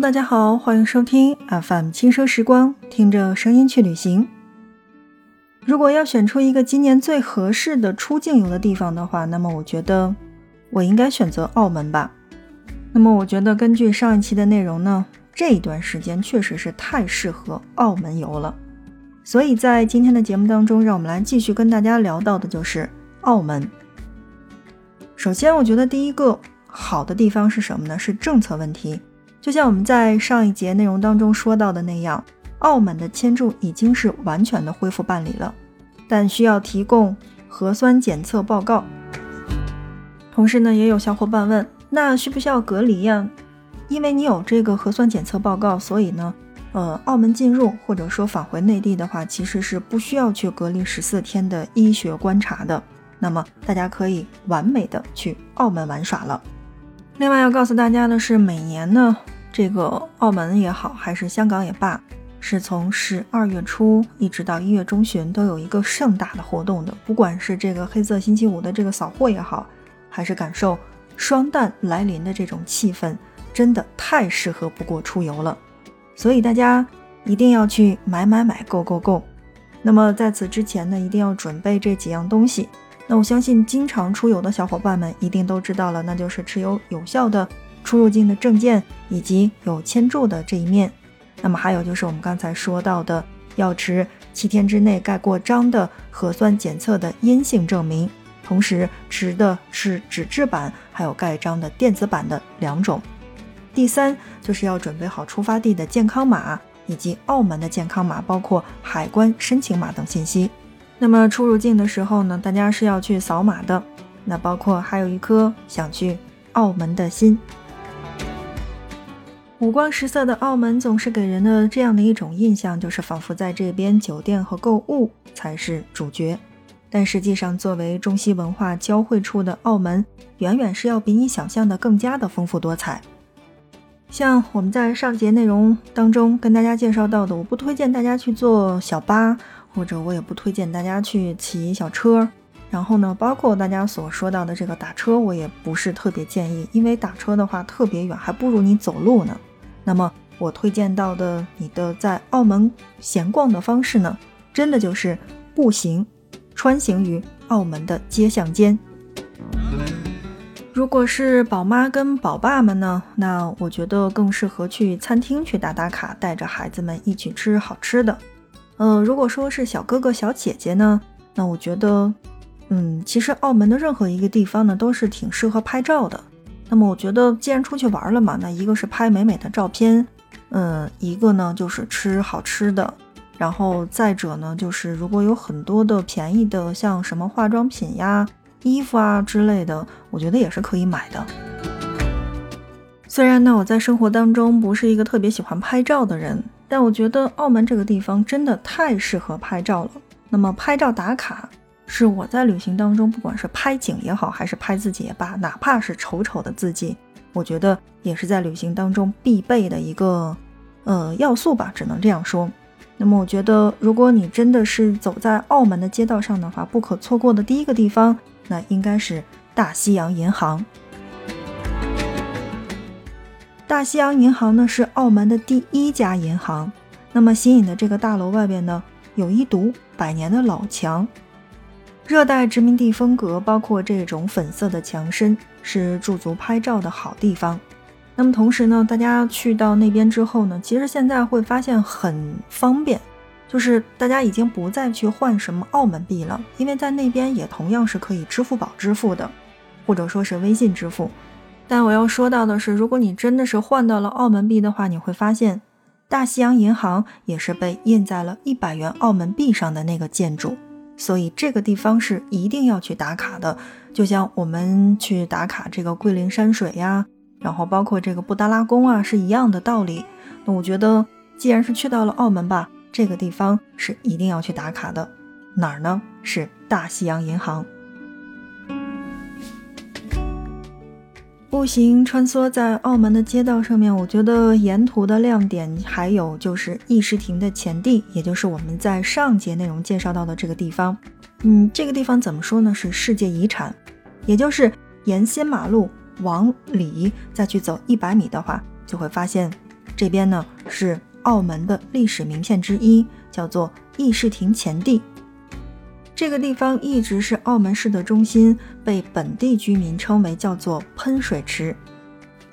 大家好，欢迎收听 FM 轻奢时光，听着声音去旅行。如果要选出一个今年最合适的出境游的地方的话，那么我觉得我应该选择澳门吧。那么我觉得根据上一期的内容呢，这一段时间确实是太适合澳门游了。所以在今天的节目当中，让我们来继续跟大家聊到的就是澳门。首先，我觉得第一个好的地方是什么呢？是政策问题。就像我们在上一节内容当中说到的那样，澳门的签注已经是完全的恢复办理了，但需要提供核酸检测报告。同时呢，也有小伙伴问，那需不需要隔离呀？因为你有这个核酸检测报告，所以呢，呃，澳门进入或者说返回内地的话，其实是不需要去隔离十四天的医学观察的。那么大家可以完美的去澳门玩耍了。另外要告诉大家的是，每年呢，这个澳门也好，还是香港也罢，是从十二月初一直到一月中旬，都有一个盛大的活动的。不管是这个黑色星期五的这个扫货也好，还是感受双旦来临的这种气氛，真的太适合不过出游了。所以大家一定要去买买买，购购购。那么在此之前呢，一定要准备这几样东西。那我相信，经常出游的小伙伴们一定都知道了，那就是持有有效的出入境的证件以及有签注的这一面。那么还有就是我们刚才说到的，要持七天之内盖过章的核酸检测的阴性证明，同时持的是纸质版还有盖章的电子版的两种。第三就是要准备好出发地的健康码以及澳门的健康码，包括海关申请码等信息。那么出入境的时候呢，大家是要去扫码的。那包括还有一颗想去澳门的心。五光十色的澳门总是给人的这样的一种印象，就是仿佛在这边酒店和购物才是主角。但实际上，作为中西文化交汇处的澳门，远远是要比你想象的更加的丰富多彩。像我们在上节内容当中跟大家介绍到的，我不推荐大家去坐小巴。或者我也不推荐大家去骑小车，然后呢，包括大家所说到的这个打车，我也不是特别建议，因为打车的话特别远，还不如你走路呢。那么我推荐到的你的在澳门闲逛的方式呢，真的就是步行，穿行于澳门的街巷间。如果是宝妈跟宝爸们呢，那我觉得更适合去餐厅去打打卡，带着孩子们一起吃好吃的。嗯，如果说是小哥哥小姐姐呢，那我觉得，嗯，其实澳门的任何一个地方呢，都是挺适合拍照的。那么我觉得，既然出去玩了嘛，那一个是拍美美的照片，嗯，一个呢就是吃好吃的，然后再者呢，就是如果有很多的便宜的，像什么化妆品呀、衣服啊之类的，我觉得也是可以买的。虽然呢，我在生活当中不是一个特别喜欢拍照的人。但我觉得澳门这个地方真的太适合拍照了。那么拍照打卡是我在旅行当中，不管是拍景也好，还是拍自己也罢，哪怕是丑丑的自己，我觉得也是在旅行当中必备的一个呃要素吧，只能这样说。那么我觉得，如果你真的是走在澳门的街道上的话，不可错过的第一个地方，那应该是大西洋银行。大西洋银行呢是澳门的第一家银行，那么新颖的这个大楼外边呢有一堵百年的老墙，热带殖民地风格，包括这种粉色的墙身是驻足拍照的好地方。那么同时呢，大家去到那边之后呢，其实现在会发现很方便，就是大家已经不再去换什么澳门币了，因为在那边也同样是可以支付宝支付的，或者说是微信支付。但我要说到的是，如果你真的是换到了澳门币的话，你会发现，大西洋银行也是被印在了一百元澳门币上的那个建筑，所以这个地方是一定要去打卡的。就像我们去打卡这个桂林山水呀，然后包括这个布达拉宫啊，是一样的道理。那我觉得，既然是去到了澳门吧，这个地方是一定要去打卡的。哪儿呢？是大西洋银行。步行穿梭在澳门的街道上面，我觉得沿途的亮点还有就是议事亭的前地，也就是我们在上节内容介绍到的这个地方。嗯，这个地方怎么说呢？是世界遗产，也就是沿新马路往里再去走一百米的话，就会发现这边呢是澳门的历史名片之一，叫做议事亭前地。这个地方一直是澳门市的中心，被本地居民称为叫做喷水池。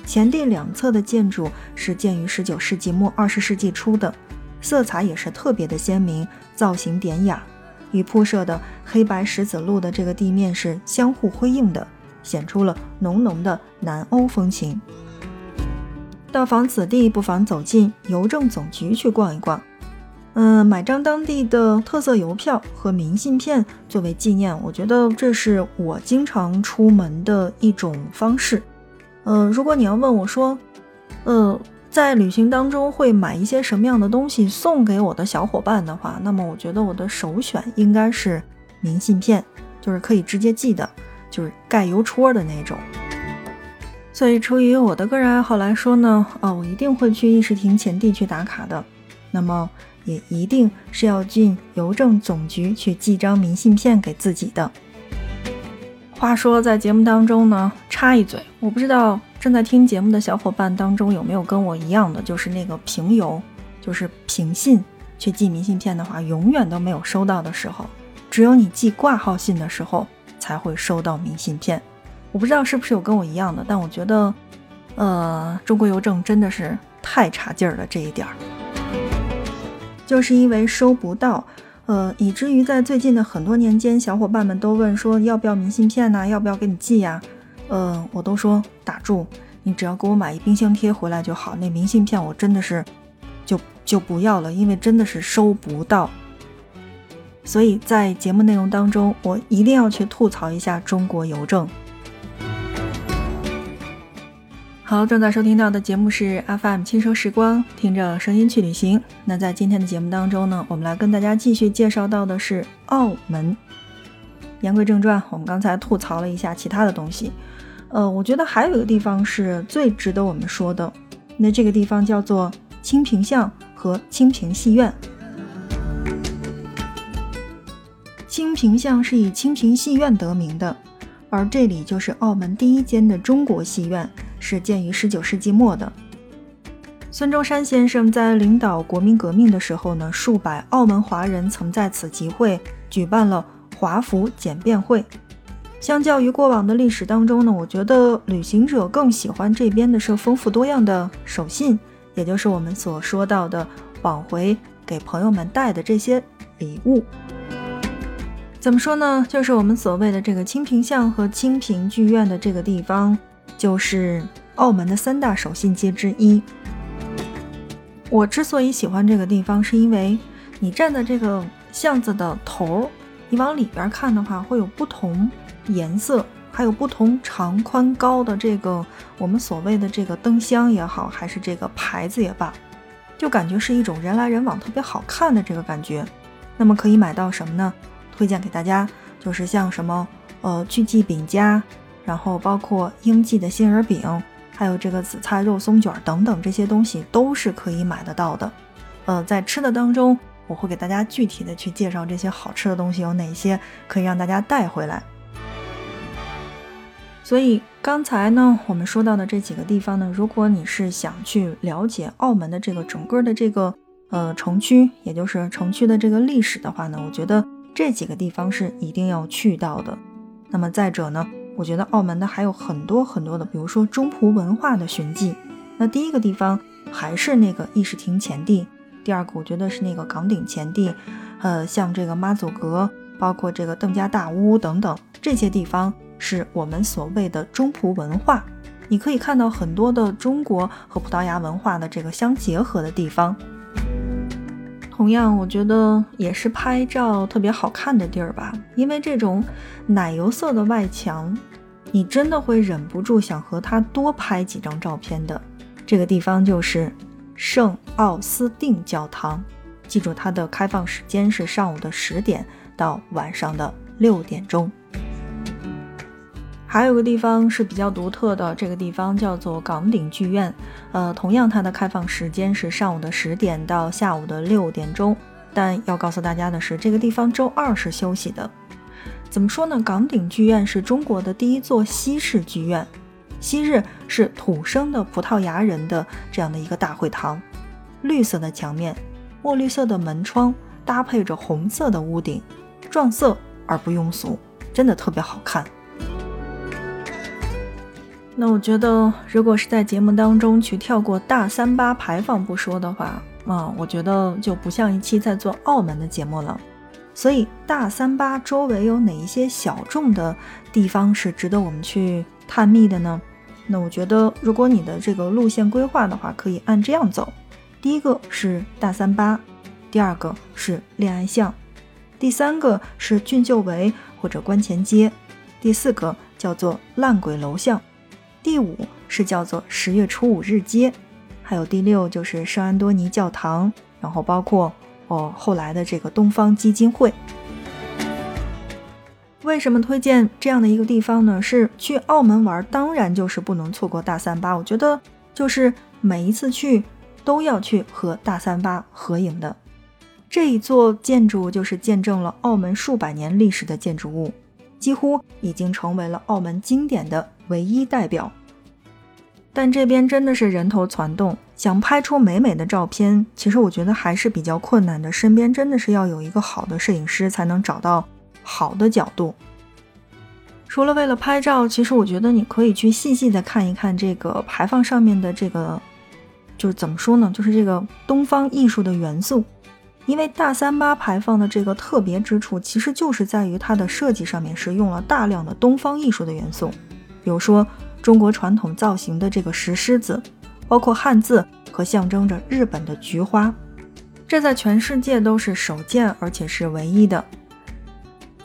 前地两侧的建筑是建于19世纪末20世纪初的，色彩也是特别的鲜明，造型典雅，与铺设的黑白石子路的这个地面是相互辉映的，显出了浓浓的南欧风情。到访此地，不妨走进邮政总局去逛一逛。嗯，买张当地的特色邮票和明信片作为纪念，我觉得这是我经常出门的一种方式。呃，如果你要问我说，呃，在旅行当中会买一些什么样的东西送给我的小伙伴的话，那么我觉得我的首选应该是明信片，就是可以直接寄的，就是盖邮戳的那种。所以，出于我的个人爱好来说呢，啊，我一定会去议事亭前地去打卡的。那么。也一定是要进邮政总局去寄张明信片给自己的。话说，在节目当中呢，插一嘴，我不知道正在听节目的小伙伴当中有没有跟我一样的，就是那个平邮，就是平信去寄明信片的话，永远都没有收到的时候，只有你寄挂号信的时候才会收到明信片。我不知道是不是有跟我一样的，但我觉得，呃，中国邮政真的是太差劲儿了这一点儿。就是因为收不到，呃，以至于在最近的很多年间，小伙伴们都问说要不要明信片呢？要不要给你寄呀？呃，我都说打住，你只要给我买一冰箱贴回来就好。那明信片我真的是就就不要了，因为真的是收不到。所以在节目内容当中，我一定要去吐槽一下中国邮政。好，正在收听到的节目是 FM 轻奢时光，听着声音去旅行。那在今天的节目当中呢，我们来跟大家继续介绍到的是澳门。言归正传，我们刚才吐槽了一下其他的东西，呃，我觉得还有一个地方是最值得我们说的，那这个地方叫做清平巷和清平戏院。清平巷是以清平戏院得名的，而这里就是澳门第一间的中国戏院。是建于十九世纪末的。孙中山先生在领导国民革命的时候呢，数百澳门华人曾在此集会，举办了华府简便会。相较于过往的历史当中呢，我觉得旅行者更喜欢这边的是丰富多样的手信，也就是我们所说到的往回给朋友们带的这些礼物。怎么说呢？就是我们所谓的这个清平巷和清平剧院的这个地方。就是澳门的三大手信街之一。我之所以喜欢这个地方，是因为你站在这个巷子的头儿，你往里边看的话，会有不同颜色，还有不同长宽高的这个我们所谓的这个灯箱也好，还是这个牌子也罢，就感觉是一种人来人往，特别好看的这个感觉。那么可以买到什么呢？推荐给大家，就是像什么呃聚记饼家。然后包括英记的杏仁饼，还有这个紫菜肉松卷等等这些东西都是可以买得到的。呃，在吃的当中，我会给大家具体的去介绍这些好吃的东西有哪些，可以让大家带回来。所以刚才呢，我们说到的这几个地方呢，如果你是想去了解澳门的这个整个的这个呃城区，也就是城区的这个历史的话呢，我觉得这几个地方是一定要去到的。那么再者呢？我觉得澳门的还有很多很多的，比如说中葡文化的寻迹。那第一个地方还是那个议事亭前地，第二个我觉得是那个岗顶前地，呃，像这个妈祖阁，包括这个邓家大屋等等这些地方，是我们所谓的中葡文化。你可以看到很多的中国和葡萄牙文化的这个相结合的地方。同样，我觉得也是拍照特别好看的地儿吧，因为这种奶油色的外墙。你真的会忍不住想和它多拍几张照片的。这个地方就是圣奥斯定教堂，记住它的开放时间是上午的十点到晚上的六点钟。还有个地方是比较独特的，这个地方叫做岗顶剧院，呃，同样它的开放时间是上午的十点到下午的六点钟。但要告诉大家的是，这个地方周二是休息的。怎么说呢？岗顶剧院是中国的第一座西式剧院，昔日是土生的葡萄牙人的这样的一个大会堂，绿色的墙面，墨绿色的门窗，搭配着红色的屋顶，撞色而不庸俗，真的特别好看。那我觉得，如果是在节目当中去跳过大三八牌坊不说的话，啊，我觉得就不像一期在做澳门的节目了。所以，大三八周围有哪一些小众的地方是值得我们去探秘的呢？那我觉得，如果你的这个路线规划的话，可以按这样走：第一个是大三八，第二个是恋爱巷，第三个是俊秀围或者观前街，第四个叫做烂鬼楼巷。第五是叫做十月初五日街，还有第六就是圣安多尼教堂，然后包括哦后来的这个东方基金会。为什么推荐这样的一个地方呢？是去澳门玩，当然就是不能错过大三巴。我觉得就是每一次去都要去和大三巴合影的。这一座建筑就是见证了澳门数百年历史的建筑物，几乎已经成为了澳门经典的。唯一代表，但这边真的是人头攒动，想拍出美美的照片，其实我觉得还是比较困难的。身边真的是要有一个好的摄影师，才能找到好的角度。除了为了拍照，其实我觉得你可以去细细的看一看这个牌坊上面的这个，就是怎么说呢，就是这个东方艺术的元素。因为大三巴牌坊的这个特别之处，其实就是在于它的设计上面是用了大量的东方艺术的元素。比如说中国传统造型的这个石狮子，包括汉字和象征着日本的菊花，这在全世界都是首见，而且是唯一的。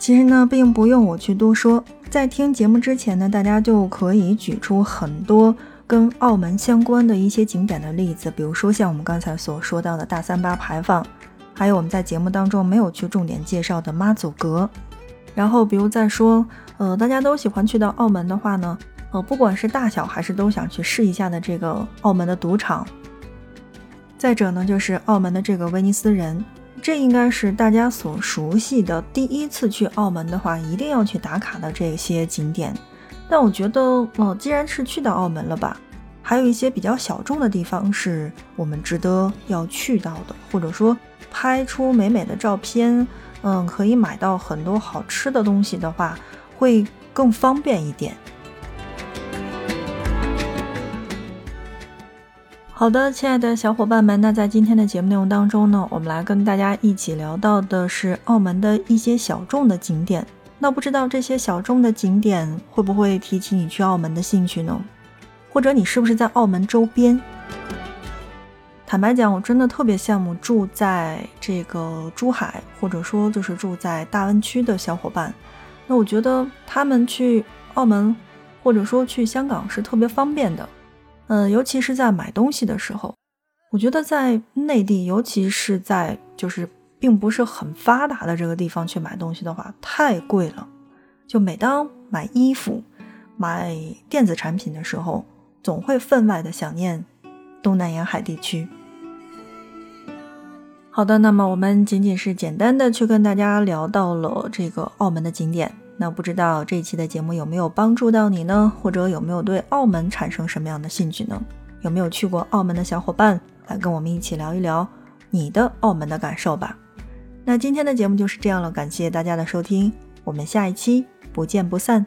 其实呢，并不用我去多说，在听节目之前呢，大家就可以举出很多跟澳门相关的一些景点的例子，比如说像我们刚才所说到的大三巴牌坊，还有我们在节目当中没有去重点介绍的妈祖阁。然后，比如再说，呃，大家都喜欢去到澳门的话呢，呃，不管是大小还是都想去试一下的这个澳门的赌场。再者呢，就是澳门的这个威尼斯人，这应该是大家所熟悉的。第一次去澳门的话，一定要去打卡的这些景点。但我觉得，呃，既然是去到澳门了吧，还有一些比较小众的地方是我们值得要去到的，或者说拍出美美的照片。嗯，可以买到很多好吃的东西的话，会更方便一点。好的，亲爱的小伙伴们，那在今天的节目内容当中呢，我们来跟大家一起聊到的是澳门的一些小众的景点。那不知道这些小众的景点会不会提起你去澳门的兴趣呢？或者你是不是在澳门周边？坦白讲，我真的特别羡慕住在这个珠海，或者说就是住在大湾区的小伙伴。那我觉得他们去澳门，或者说去香港是特别方便的。嗯，尤其是在买东西的时候，我觉得在内地，尤其是在就是并不是很发达的这个地方去买东西的话，太贵了。就每当买衣服、买电子产品的时候，总会分外的想念东南沿海地区。好的，那么我们仅仅是简单的去跟大家聊到了这个澳门的景点，那不知道这一期的节目有没有帮助到你呢？或者有没有对澳门产生什么样的兴趣呢？有没有去过澳门的小伙伴来跟我们一起聊一聊你的澳门的感受吧？那今天的节目就是这样了，感谢大家的收听，我们下一期不见不散。